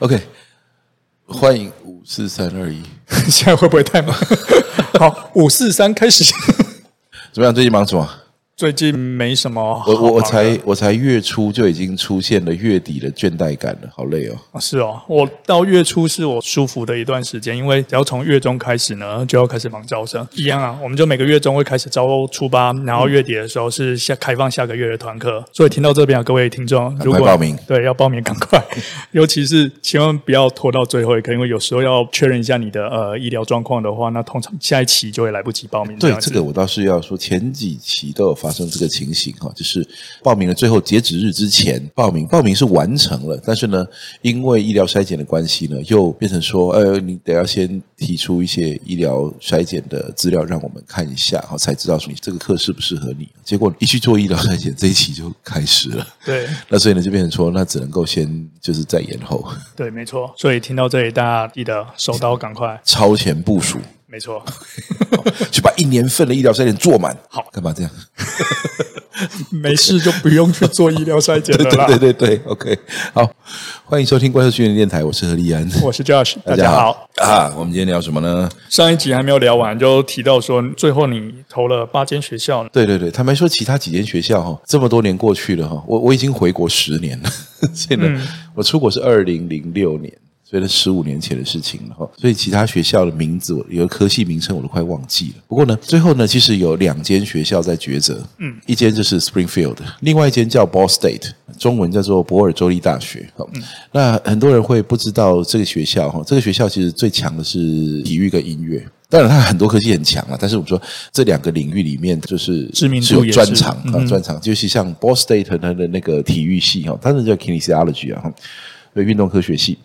OK，欢迎五四三二一，现在会不会太忙？好，五四三开始。怎么样？最近忙什么？最近没什么，我我我才我才月初就已经出现了月底的倦怠感了，好累哦。啊，是哦，我到月初是我舒服的一段时间，因为只要从月中开始呢，就要开始忙招生。一样啊，我们就每个月中会开始招初八，然后月底的时候是下开放下个月的团课。所以听到这边啊，各位听众，如果报名，对，要报名赶快，尤其是千万不要拖到最后一刻，因为有时候要确认一下你的呃医疗状况的话，那通常下一期就会来不及报名。对，这个我倒是要说，前几期都有发生这个情形。哈，就是报名的最后截止日之前报名，报名是完成了，但是呢，因为医疗筛检的关系呢，又变成说，呃，你得要先提出一些医疗筛检的资料让我们看一下，哈，才知道说你这个课适不适合你。结果一去做医疗筛检，这一期就开始了。对，那所以呢，就变成说，那只能够先就是再延后。对，没错。所以听到这里，大家记得手刀赶快超前部署。没错，去把一年份的医疗筛检做满。好，干嘛这样？没事就不用去做医疗筛检了啦。对对对对，OK，好，欢迎收听怪兽训练电台，我是何立安，我是 Josh，大家好啊。我们今天聊什么呢？上一集还没有聊完，就提到说最后你投了八间学校。对对对，坦白说，其他几间学校哈，这么多年过去了哈，我我已经回国十年了。现在我出国是二零零六年。所以那十五年前的事情了哈，所以其他学校的名字，我有个科系名称我都快忘记了。不过呢，最后呢，其实有两间学校在抉择，嗯，一间就是 Springfield，另外一间叫 Ball State，中文叫做博尔州立大学。嗯，那很多人会不知道这个学校哈，这个学校其实最强的是体育跟音乐，当然它很多科技很强啊，但是我们说这两个领域里面就是知名是有专长啊，专长，就是像 Ball State 它的那个体育系哈，它那叫 Kinesiology 啊，对，运动科学系。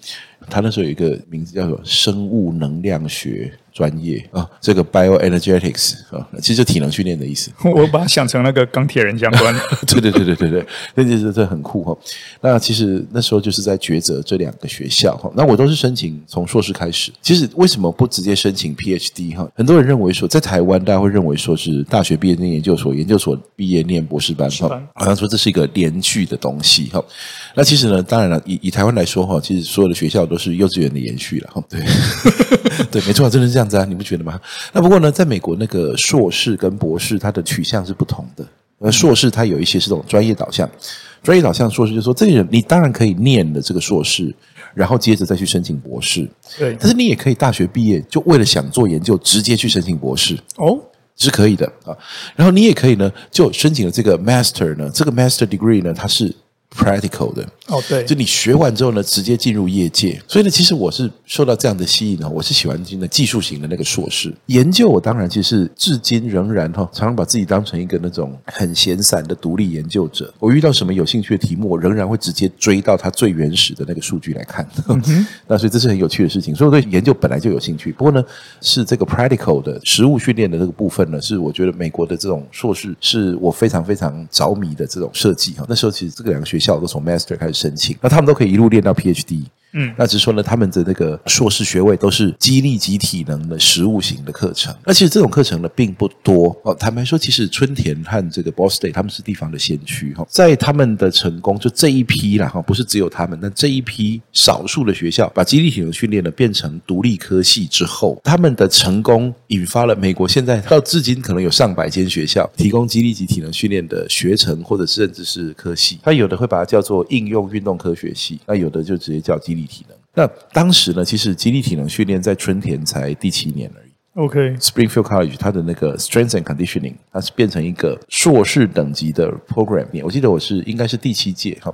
他那时候有一个名字叫做生物能量学。专业啊，这个 bioenergetics 啊，其实就体能训练的意思。我把它想成那个钢铁人相关。对对对对对对，那就是这很酷哈。那其实那时候就是在抉择这两个学校哈。那我都是申请从硕士开始。其实为什么不直接申请 PhD 哈？很多人认为说，在台湾大家会认为说是大学毕业念研究所，研究所毕业念博士班哈，好像说这是一个连续的东西哈。那其实呢，当然了，以以台湾来说哈，其实所有的学校都是幼稚园的延续了哈。对 对，没错，真的是这样。你不觉得吗？那不过呢，在美国那个硕士跟博士，它的取向是不同的。呃，硕士它有一些是这种专业导向，专业导向硕士就是说，这个人你当然可以念的这个硕士，然后接着再去申请博士。对，但是你也可以大学毕业就为了想做研究，直接去申请博士哦，是可以的啊。然后你也可以呢，就申请了这个 master 呢，这个 master degree 呢，它是。Practical 的哦，对，就你学完之后呢，直接进入业界。所以呢，其实我是受到这样的吸引呢，我是喜欢进的技术型的那个硕士研究。我当然其实至今仍然哈，常常把自己当成一个那种很闲散的独立研究者。我遇到什么有兴趣的题目，我仍然会直接追到它最原始的那个数据来看。嗯、那所以这是很有趣的事情。所以我对研究本来就有兴趣。不过呢，是这个 practical 的实物训练的这个部分呢，是我觉得美国的这种硕士是我非常非常着迷的这种设计哈。那时候其实这个两个学校。都从 Master 开始申请，那他们都可以一路练到 PhD。嗯，那只是说呢，他们的那个硕士学位都是激励及体能的实务型的课程。那其实这种课程呢并不多哦。坦白说，其实春田和这个 Boss Day 他们是地方的先驱哈，在他们的成功就这一批啦哈，不是只有他们，那这一批少数的学校把激励体能训练呢变成独立科系之后，他们的成功引发了美国现在到至今可能有上百间学校提供激励及体能训练的学程，或者甚至是科系。他有的会把它叫做应用运动科学系，那有的就直接叫肌力体能。那当时呢，其实肌力体能训练在春田才第七年而已。OK，Springfield College 它的那个 Strength and Conditioning，它是变成一个硕士等级的 program。我记得我是应该是第七届哈。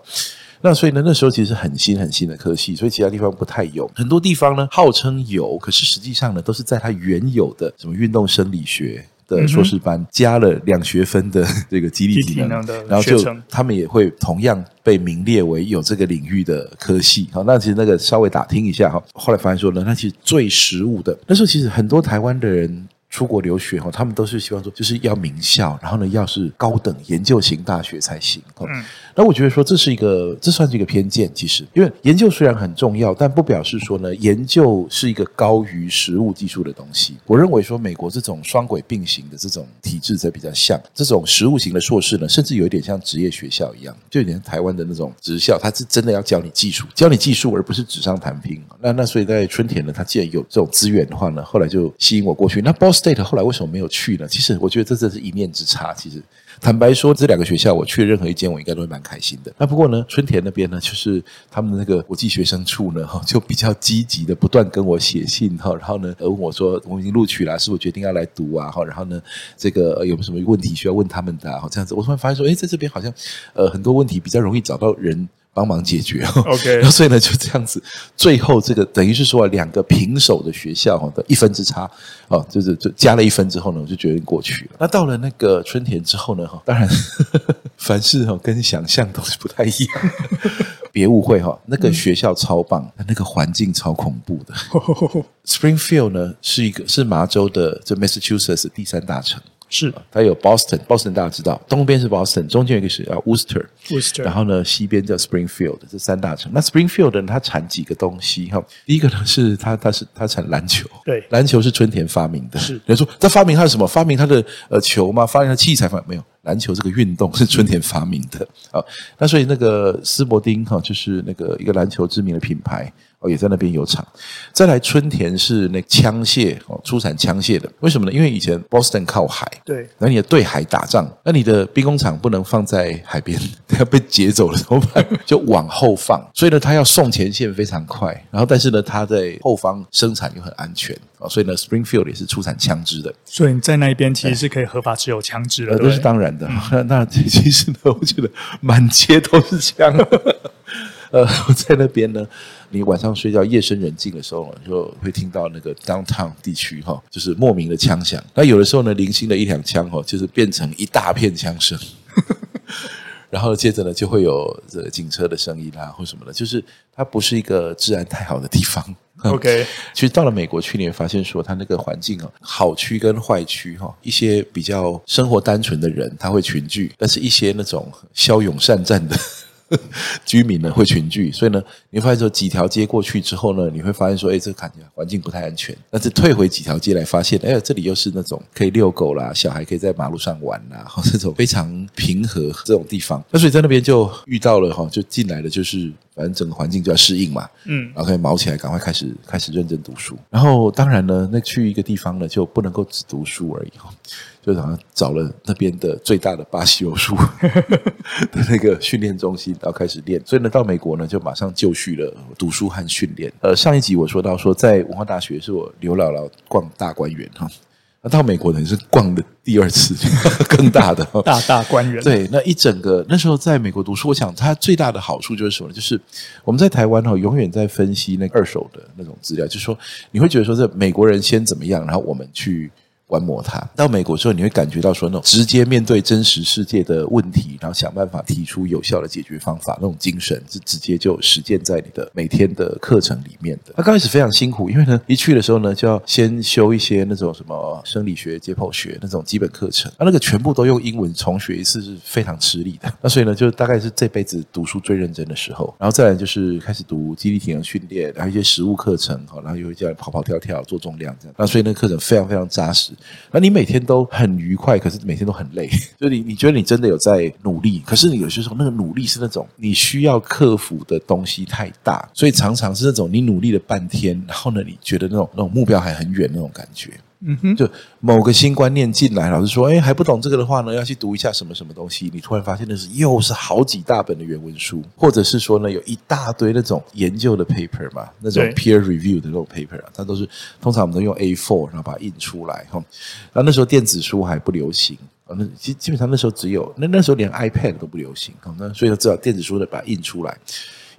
那所以呢，那时候其实很新很新的科系，所以其他地方不太有。很多地方呢号称有，可是实际上呢都是在它原有的什么运动生理学。的硕士班加了两学分的 这个激励技能，然后就他们也会同样被名列为有这个领域的科系。好，那其实那个稍微打听一下哈，后来发现说呢，那其实最实务的那时候，其实很多台湾的人出国留学哈，他们都是希望说就是要名校，然后呢要是高等研究型大学才行。嗯，那我觉得说这是一个，这算是一个偏见。其实，因为研究虽然很重要，但不表示说呢，研究是一个高于实务技术的东西。我认为说，美国这种双轨并行的这种体制才比较像这种实务型的硕士呢，甚至有一点像职业学校一样，就有点台湾的那种职校，它是真的要教你技术，教你技术，而不是纸上谈兵。那那所以在春田呢，他既然有这种资源的话呢，后来就吸引我过去。那 Ball State 后来为什么没有去呢？其实我觉得这真是一念之差。其实。坦白说，这两个学校我去任何一间，我应该都会蛮开心的。那不过呢，春田那边呢，就是他们的那个国际学生处呢，哈，就比较积极的不断跟我写信哈，然后呢，问我说我已经录取了，是否决定要来读啊？哈，然后呢，这个有没有什么问题需要问他们的？哈，这样子，我突然发现说，哎，在这边好像呃很多问题比较容易找到人。帮忙解决，OK，然后 所以呢就这样子，最后这个等于是说两个平手的学校的一分之差，哦，就是就加了一分之后呢，我就决定过去了。那到了那个春田之后呢，哈，当然 凡事哈跟想象都是不太一样，别误会哈，那个学校超棒，那个环境超恐怖的。Springfield 呢是一个是麻州的这 Massachusetts 第三大城。是，它有 Boston，Boston 大家知道，东边是 Boston，中间有一个是叫 Worcester，Worcester，然后呢，西边叫 Springfield，这三大城。那 Springfield 呢，它产几个东西哈？第一个呢是它，它是它产篮球，对，篮球是春田发明的。是，人家说他发明它的什么？发明它的呃球吗？发明它器材吗？没有，篮球这个运动是春田发明的。啊，那所以那个斯伯丁哈，就是那个一个篮球知名的品牌。也在那边有厂，再来春田是那枪械哦，出产枪械的。为什么呢？因为以前 Boston 靠海，对，那你的对海打仗，那你的兵工厂不能放在海边，它被劫走了怎么办？就往后放。所以呢，它要送前线非常快，然后但是呢，它在后方生产又很安全啊。所以呢，Springfield 也是出产枪支的。所以你在那一边其实是可以合法持有枪支的，这、呃、是当然的。嗯、那其实呢，我觉得满街都是枪。呃，我在那边呢。你晚上睡觉，夜深人静的时候，就会听到那个 downtown 地区哈，就是莫名的枪响。那有的时候呢，零星的一两枪哈，就是变成一大片枪声。然后接着呢，就会有这个警车的声音啊，或什么的。就是它不是一个治安太好的地方。OK，其实到了美国去，你会发现说，它那个环境啊，好区跟坏区哈，一些比较生活单纯的人他会群聚，但是一些那种骁勇善战的。居民呢会群聚，所以呢，你会发现说几条街过去之后呢，你会发现说，哎，这看起来环境不太安全。但是退回几条街来，发现，哎，这里又是那种可以遛狗啦，小孩可以在马路上玩啦，这种非常平和这种地方。那所以在那边就遇到了哈，就进来了，就是反正整个环境就要适应嘛，嗯，然后可以卯起来，赶快开始开始认真读书。然后当然呢，那去一个地方呢，就不能够只读书而已哈。就好像找了那边的最大的巴西柔术 的那个训练中心，然后开始练。所以呢，到美国呢，就马上就绪了读书和训练。呃，上一集我说到说，在文化大学是我刘姥姥逛大观园哈，那到美国呢是逛的第二次 更大的大大观园。对，那一整个那时候在美国读书，我想它最大的好处就是什么呢？就是我们在台湾哈，永远在分析那个二手的那种资料，就是说你会觉得说，这美国人先怎么样，然后我们去。观摩它，到美国之后，你会感觉到说那种直接面对真实世界的问题，然后想办法提出有效的解决方法，那种精神是直接就实践在你的每天的课程里面的。他刚开始非常辛苦，因为呢，一去的时候呢，就要先修一些那种什么生理学、解剖学那种基本课程，那那个全部都用英文重学一次是非常吃力的。那所以呢，就大概是这辈子读书最认真的时候。然后再来就是开始读肌力体能训练，然后一些实物课程，然后又会叫你跑跑跳跳、做重量这样。那所以那个课程非常非常扎实。那你每天都很愉快，可是每天都很累。就你，你觉得你真的有在努力，可是你有些时候那个努力是那种你需要克服的东西太大，所以常常是那种你努力了半天，然后呢，你觉得那种那种目标还很远那种感觉。嗯哼，就某个新观念进来，老师说，哎，还不懂这个的话呢，要去读一下什么什么东西。你突然发现那是又是好几大本的原文书，或者是说呢，有一大堆那种研究的 paper 嘛，那种 peer review 的那种 paper 啊，它都是通常我们都用 A4，然后把它印出来哈。然后那时候电子书还不流行啊，那基基本上那时候只有那那时候连 iPad 都不流行啊，那所以要知道电子书的把它印出来。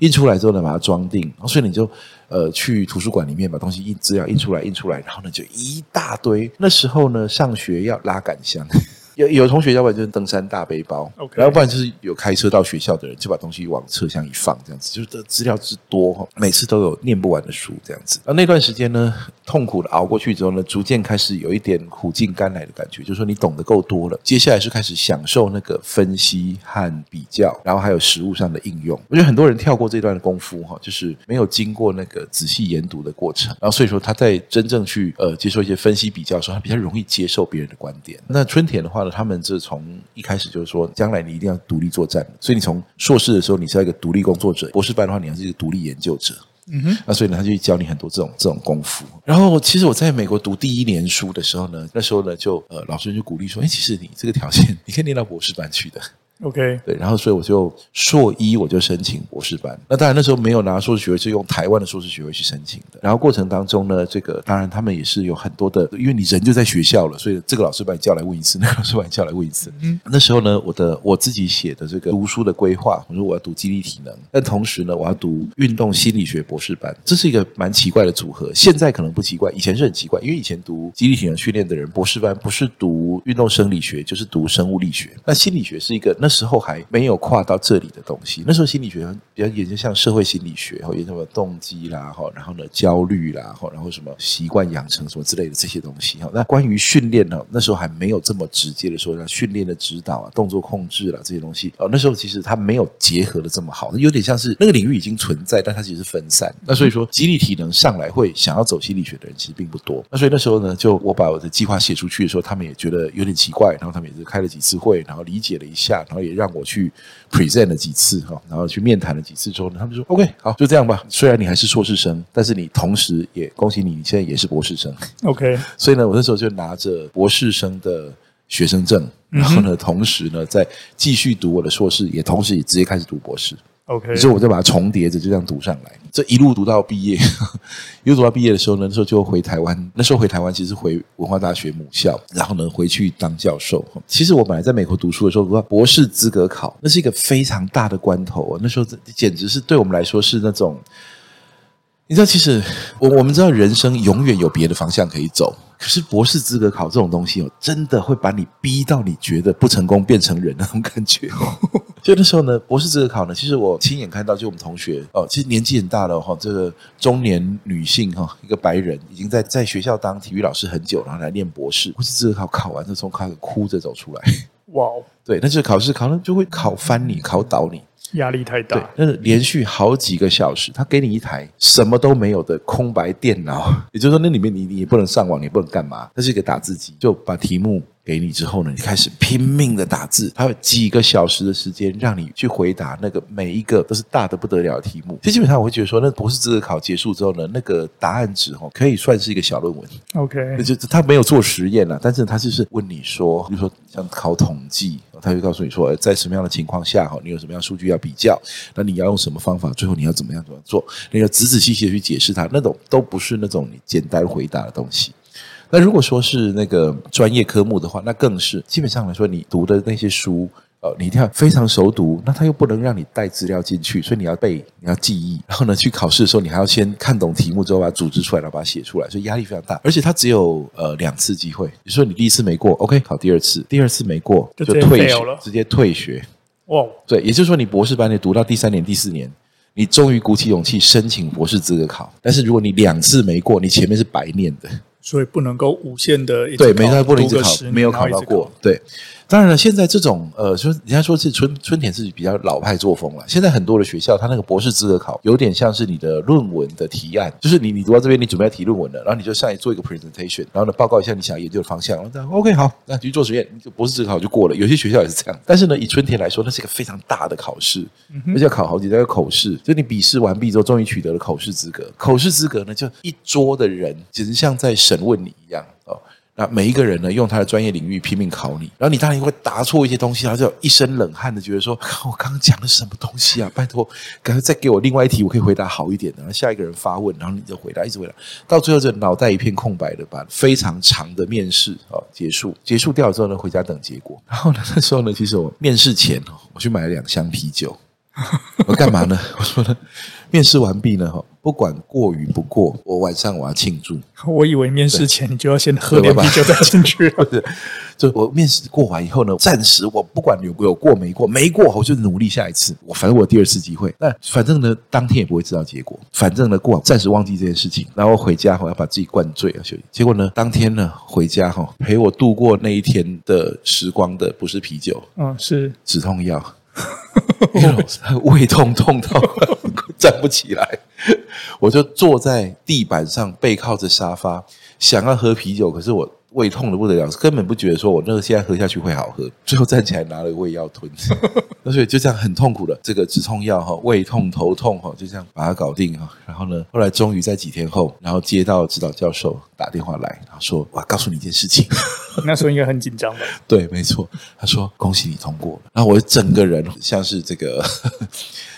印出来之后呢，把它装订，然后所以你就呃去图书馆里面把东西印资料印出来，印出来，然后呢就一大堆。那时候呢，上学要拉杆箱，有有同学要不然就是登山大背包，OK，然后不然就是有开车到学校的人就把东西往车厢一放，这样子就是资料之多哈，每次都有念不完的书这样子。然后那段时间呢，痛苦的熬过去之后呢，逐渐开始有一点苦尽甘来的感觉，就是说你懂得够多了，接下来是开始享受那个分析和比较，然后还有实物上的应用。我觉得很多人跳过这段的功夫哈，就是没有经过那个仔细研读的过程，然后所以说他在真正去呃接受一些分析比较的时候，他比较容易接受别人的观点。那春田的话呢，他们是从一开始就是说，将来你一定要独立作战，所以你从硕士的时候你是要一个独立工作者，博士班的话你还是一个独立研究者。嗯哼，那所以呢，他就教你很多这种这种功夫。然后，其实我在美国读第一年书的时候呢，那时候呢，就呃，老师就鼓励说，哎，其实你这个条件，你可以念到博士班去的。OK，对，然后所以我就硕一我就申请博士班。那当然那时候没有拿硕士学位，是用台湾的硕士学位去申请的。然后过程当中呢，这个当然他们也是有很多的，因为你人就在学校了，所以这个老师把你叫来问一次，那个老师把你叫来问一次。嗯，那时候呢，我的我自己写的这个读书的规划，我说我要读激励体能，但同时呢，我要读运动心理学博士班，这是一个蛮奇怪的组合。现在可能不奇怪，以前是很奇怪，因为以前读激励体能训练的人，博士班不是读运动生理学，就是读生物力学。那心理学是一个那时候还没。有跨到这里的东西，那时候心理学比较研究像社会心理学，哈，研究什么动机啦，哈，然后呢焦虑啦，哈，然后什么习惯养成什么之类的这些东西，哈。那关于训练呢，那时候还没有这么直接的说，像训练的指导啊、动作控制啦这些东西，哦，那时候其实它没有结合的这么好，有点像是那个领域已经存在，但它其实是分散。那所以说，激励体能上来会想要走心理学的人其实并不多。那所以那时候呢，就我把我的计划写出去的时候，他们也觉得有点奇怪，然后他们也是开了几次会，然后理解了一下，然后也让我去。present 了几次哈，然后去面谈了几次之后呢，他们说 OK 好，就这样吧。虽然你还是硕士生，但是你同时也恭喜你，你现在也是博士生。OK，所以呢，我那时候就拿着博士生的学生证，然后呢，同时呢，再继续读我的硕士，也同时也直接开始读博士。OK，所以我就把它重叠着，就这样读上来。这一路读到毕业，一路读到毕业的时候呢，那时候就回台湾。那时候回台湾其实回文化大学母校，然后呢回去当教授。其实我本来在美国读书的时候，读到博士资格考，那是一个非常大的关头啊。那时候简直是对我们来说是那种，你知道，其实我我们知道人生永远有别的方向可以走。可是博士资格考这种东西哦，真的会把你逼到你觉得不成功变成人那种感觉哦。就那时候呢，博士资格考呢，其实我亲眼看到，就我们同学哦，其实年纪很大了哈，这个中年女性哈，一个白人，已经在在学校当体育老师很久，然后来念博士。博士资格考考完就，从开始哭着走出来。哇，对，那就是考试考了就会考翻你，考倒你。压力太大，那是连续好几个小时，他给你一台什么都没有的空白电脑，也就是说，那里面你你也不能上网，你也不能干嘛，它是一个打字机，就把题目。给你之后呢，你开始拼命的打字，还有几个小时的时间让你去回答那个每一个都是大的不得了的题目。其实基本上我会觉得说，那博士资格考结束之后呢，那个答案纸哦，可以算是一个小论文。OK，那就他没有做实验了，但是他就是问你说，比如说像考统计，他就告诉你说，在什么样的情况下哈，你有什么样数据要比较，那你要用什么方法，最后你要怎么样怎么做，你要仔仔细细的去解释它，那种都不是那种你简单回答的东西。那如果说是那个专业科目的话，那更是基本上来说，你读的那些书，呃，你一定要非常熟读。那他又不能让你带资料进去，所以你要背，你要记忆。然后呢，去考试的时候，你还要先看懂题目之后，把它组织出来，然后把它写出来，所以压力非常大。而且他只有呃两次机会，比如说你第一次没过，OK，考第二次，第二次没过就退学，直接退学。哇，对，也就是说你博士班你读到第三年、第四年，你终于鼓起勇气申请博士资格考。但是如果你两次没过，你前面是白念的。所以不能够无限的对，没他不能一直考，没有考到过，对。当然了，现在这种呃，说人家说是春春田是比较老派作风了。现在很多的学校，他那个博士资格考有点像是你的论文的提案，就是你你读到这边，你准备要提论文了，然后你就上来做一个 presentation，然后呢报告一下你想要研究的方向，然后这样 OK 好，那继续做实验，就博士资格考就过了。有些学校也是这样，但是呢，以春田来说，那是一个非常大的考试，而且要考好几道口试，就你笔试完毕之后，终于取得了口试资格。口试资格呢，就一桌的人，简直像在审问你一样哦。那每一个人呢，用他的专业领域拼命考你，然后你当然会答错一些东西，然后就一身冷汗的觉得说，我刚刚讲的什么东西啊？拜托，赶快再给我另外一题，我可以回答好一点的。然后下一个人发问，然后你就回答，一直回答，到最后就脑袋一片空白的，把非常长的面试哦结束，结束掉之后呢，回家等结果。然后呢，那时候呢，其实我面试前哦，我去买了两箱啤酒。我干嘛呢？我说呢，面试完毕呢，哈，不管过与不过，我晚上我要庆祝。我以为面试前你就要先喝两啤酒再进去了。就我面试过完以后呢，暂时我不管有有过没过，没过我就努力下一次。我反正我第二次机会，那反正呢，当天也不会知道结果。反正呢，过完暂时忘记这件事情，然后回家我要把自己灌醉啊休息。结果呢，当天呢回家哈，陪我度过那一天的时光的不是啤酒，嗯，是止痛药。胃痛痛到 站不起来，我就坐在地板上，背靠着沙发，想要喝啤酒，可是我。胃痛的不得了，根本不觉得说我那个现在喝下去会好喝，最后站起来拿了胃药吞，那所以就这样很痛苦的这个止痛药哈，胃痛头痛哈，就这样把它搞定哈。然后呢，后来终于在几天后，然后接到指导教授打电话来，然后说：“我告诉你一件事情。” 那时候应该很紧张吧？对，没错。他说：“恭喜你通过了。”然后我整个人像是这个。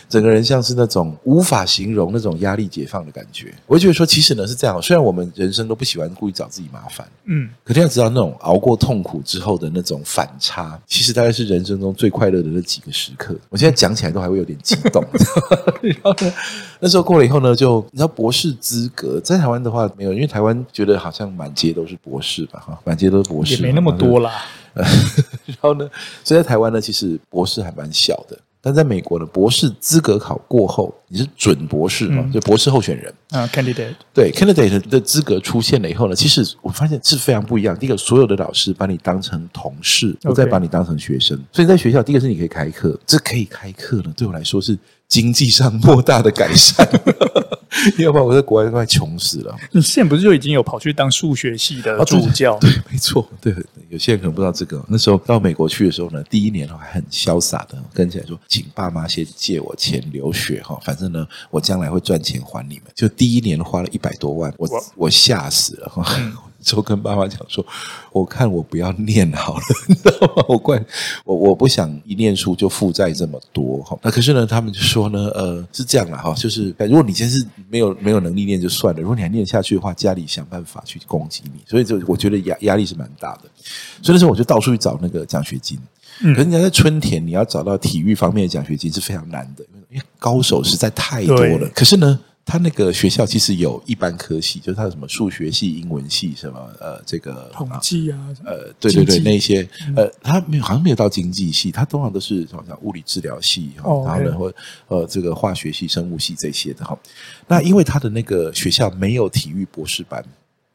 整个人像是那种无法形容那种压力解放的感觉，我就觉得说，其实呢是这样。虽然我们人生都不喜欢故意找自己麻烦，嗯，可是要知道那种熬过痛苦之后的那种反差，其实大概是人生中最快乐的那几个时刻。我现在讲起来都还会有点激动。然后呢，那时候过了以后呢，就你知道博士资格在台湾的话没有，因为台湾觉得好像满街都是博士吧，哈，满街都是博士，也没那么多啦。然后呢，所以在台湾呢，其实博士还蛮小的。但在美国的博士资格考过后，你是准博士嘛？嗯、就博士候选人啊，candidate。对，candidate 的资格出现了以后呢，其实我发现是非常不一样。第一个，所有的老师把你当成同事，不再把你当成学生。所以在学校，第一个是你可以开课，这可以开课呢，对我来说是经济上莫大的改善。要不然我在国外都快穷死了。你现在不是就已经有跑去当数学系的助教？啊、对，对，没错。对，有些人可能不知道这个。那时候到美国去的时候呢，第一年还很潇洒的跟起来说，请爸妈先借我钱留学哈，反正呢，我将来会赚钱还你们。就第一年花了一百多万，我我吓死了哈。嗯就跟爸妈讲说，我看我不要念好了，你知道吗？我怪我我不想一念书就负债这么多哈。那可是呢，他们就说呢，呃，是这样啦哈，就是如果你真是没有没有能力念就算了，如果你还念下去的话，家里想办法去攻击你。所以就我觉得压压力是蛮大的。所以那时候我就到处去找那个奖学金。可是你要在春田，你要找到体育方面的奖学金是非常难的，因为高手实在太多了。可是呢。他那个学校其实有一般科系，就是他有什么数学系、英文系，什么呃，这个统计啊，呃，对对对，那些呃，他没有，好像没有到经济系，他通常都是好像物理治疗系，然后呢，或呃，这个化学系、生物系这些的哈。那因为他的那个学校没有体育博士班。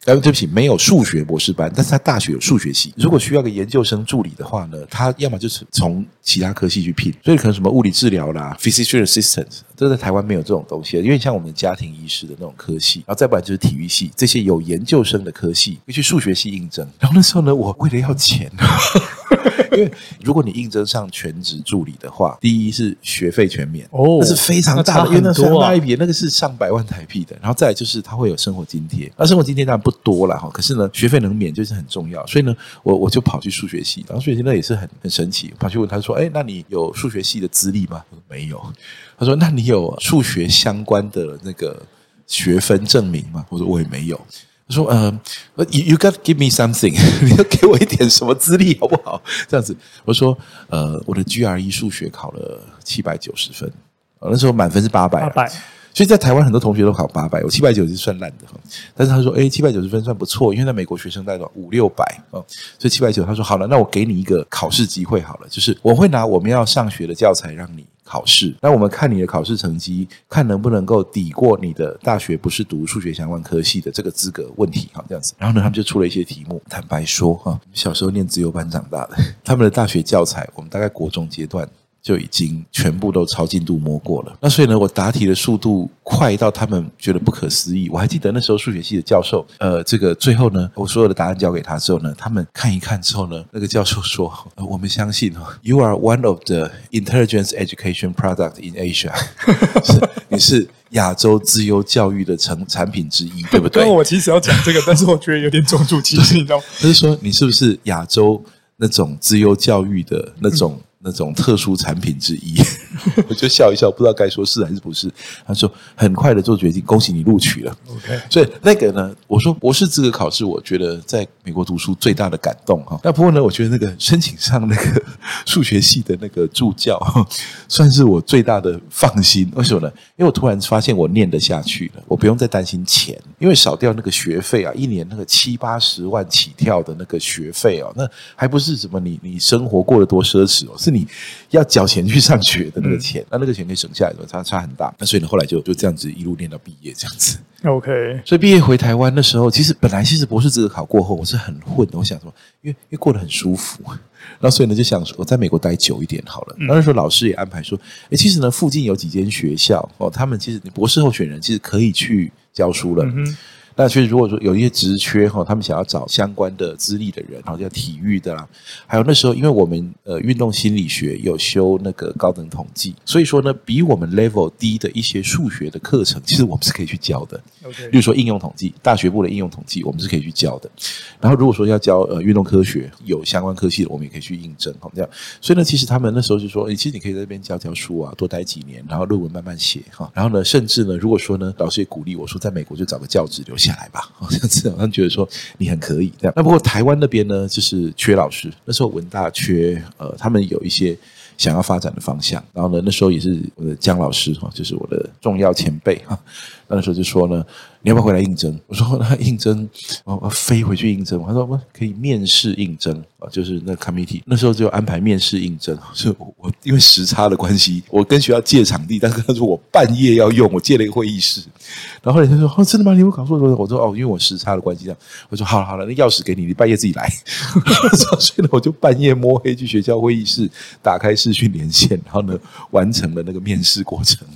哎，对不起，没有数学博士班，但是他大学有数学系。如果需要个研究生助理的话呢，他要么就是从其他科系去聘，所以可能什么物理治疗啦，physician assistant，这在台湾没有这种东西，因为像我们家庭医师的那种科系，然后再不然就是体育系，这些有研究生的科系，会去数学系应征。然后那时候呢，我为了要钱。因为如果你应征上全职助理的话，第一是学费全免哦，那是非常大的，因为那非常大一笔，那个是上百万台币的。然后再来就是他会有生活津贴，那生活津贴当然不多了哈，可是呢，学费能免就是很重要。所以呢，我我就跑去数学系，然后数学系那也是很很神奇，跑去问他说：“哎，那你有数学系的资历吗？”我说：“没有。”他说：“那你有数学相关的那个学分证明吗？”我说：“我也没有。”他说：“嗯、呃、，you you got give me something，你要给我一点什么资历好不好？这样子。”我说：“呃，我的 GRE 数学考了七百九十分，那时候满分是八百，八百。所以在台湾很多同学都考八百，我七百九是算烂的哈。但是他说：‘哎，七百九十分算不错，因为在美国学生大概五六百哦，所以七百九。’他说：‘好了，那我给你一个考试机会好了，就是我会拿我们要上学的教材让你。’”考试，那我们看你的考试成绩，看能不能够抵过你的大学不是读数学相关科系的这个资格问题，哈这样子。然后呢，他们就出了一些题目。坦白说，哈，小时候念自由班长大的，他们的大学教材，我们大概国中阶段。就已经全部都超进度摸过了，那所以呢，我答题的速度快到他们觉得不可思议。我还记得那时候数学系的教授，呃，这个最后呢，我所有的答案交给他之后呢，他们看一看之后呢，那个教授说：“ 呃、我们相信哈，You are one of the intelligence education product in Asia，是你是亚洲资优教育的成产品之一，对不对？” 我其实要讲这个，但是我觉得有点种族歧视，你知道吗？他是说你是不是亚洲那种资优教育的那种？那种特殊产品之一，我就笑一笑，不知道该说是还是不是。他说很快的做决定，恭喜你录取了。OK，所以那个呢，我说博士资格考试，我觉得在美国读书最大的感动哈。那不过呢，我觉得那个申请上那个数学系的那个助教，算是我最大的放心。为什么呢？因为我突然发现我念得下去了，我不用再担心钱，因为少掉那个学费啊，一年那个七八十万起跳的那个学费哦，那还不是什么你你生活过得多奢侈哦，是。你要缴钱去上学的那个钱，那那个钱可以省下来的，差差很大。那所以呢，后来就就这样子一路念到毕业，这样子。OK。所以毕业回台湾的时候，其实本来其实博士资格考过后，我是很混的。我想说，因为因为过得很舒服，那所以呢就想说，我在美国待久一点好了。那时候老师也安排说，哎，其实呢附近有几间学校哦，他们其实博士候选人其实可以去教书了。嗯那其实如果说有一些职缺哈，他们想要找相关的资历的人，好像体育的啦，还有那时候，因为我们呃运动心理学有修那个高等统计，所以说呢，比我们 level 低的一些数学的课程，其实我们是可以去教的。比如说应用统计，大学部的应用统计，我们是可以去教的。然后如果说要教呃运动科学，有相关科系的，我们也可以去应征。好，这样，所以呢，其实他们那时候就说，诶，其实你可以在那边教教书啊，多待几年，然后论文慢慢写哈。然后呢，甚至呢，如果说呢，老师也鼓励我说，在美国就找个教职留下来吧。好像是好像觉得说你很可以这样。那不过台湾那边呢，就是缺老师。那时候文大缺呃，他们有一些想要发展的方向。然后呢，那时候也是我的江老师哈，就是我的重要前辈哈。那时候就说呢。你要不要回来应征？我说那应征，我我飞回去应征。他说我可以面试应征啊，就是那 committee 那时候就安排面试应征。所以我因为时差的关系，我跟学校借场地，但是他说我半夜要用，我借了一个会议室。然后后来他说哦，真的吗？你有搞错？我说哦，因为我时差的关系这样。我说好了好了，那钥匙给你，你半夜自己来。所以呢，我就半夜摸黑去学校会议室，打开视讯连线，然后呢，完成了那个面试过程。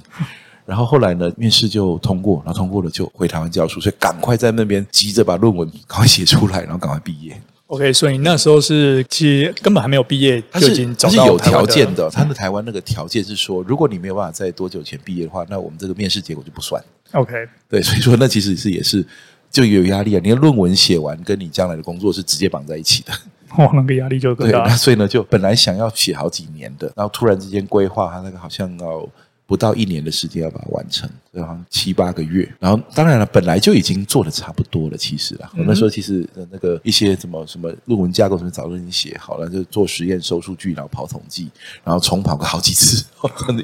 然后后来呢，面试就通过，然后通过了就回台湾教书，所以赶快在那边急着把论文赶快写出来，然后赶快毕业。OK，所以那时候是其实根本还没有毕业就已经找到有条件的。他的台湾那个条件是说，如果你没有办法在多久前毕业的话，那我们这个面试结果就不算。OK，对，所以说那其实是也是就有压力啊。你的论文写完，跟你将来的工作是直接绑在一起的。哇，那个压力就更大。对，那所以呢，就本来想要写好几年的，然后突然之间规划，他那个好像要。不到一年的时间要把它完成，好像七八个月。然后当然了，本来就已经做的差不多了，其实啦。我那时候其实那个一些什么什么论文架构什么早就已经写好了，就做实验、收数据，然后跑统计，然后重跑个好几次，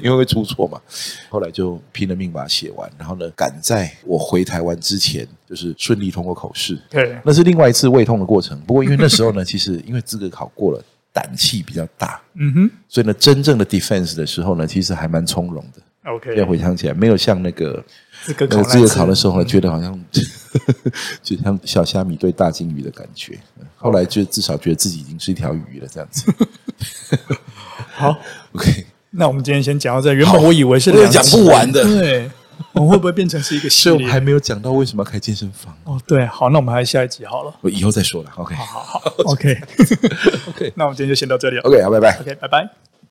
因为会出错嘛。后来就拼了命把它写完，然后呢，赶在我回台湾之前，就是顺利通过口试。对，那是另外一次胃痛的过程。不过因为那时候呢，其实因为资格考过了。胆气比较大，嗯哼，所以呢，真正的 defense 的时候呢，其实还蛮从容的。OK，要回想起来，没有像那个资格考考的时候呢，觉得好像 就像小虾米对大鲸鱼的感觉。后来就至少觉得自己已经是一条鱼了，这样子。好，OK，那我们今天先讲到这。原本我以为是讲不完的，对。我们会不会变成是一个系列？所以我们还没有讲到为什么要开健身房哦。对，好，那我们还是下一集好了。我以后再说了。OK，好好好，OK，OK，那我们今天就先到这里了。OK，好，拜拜。OK，拜拜。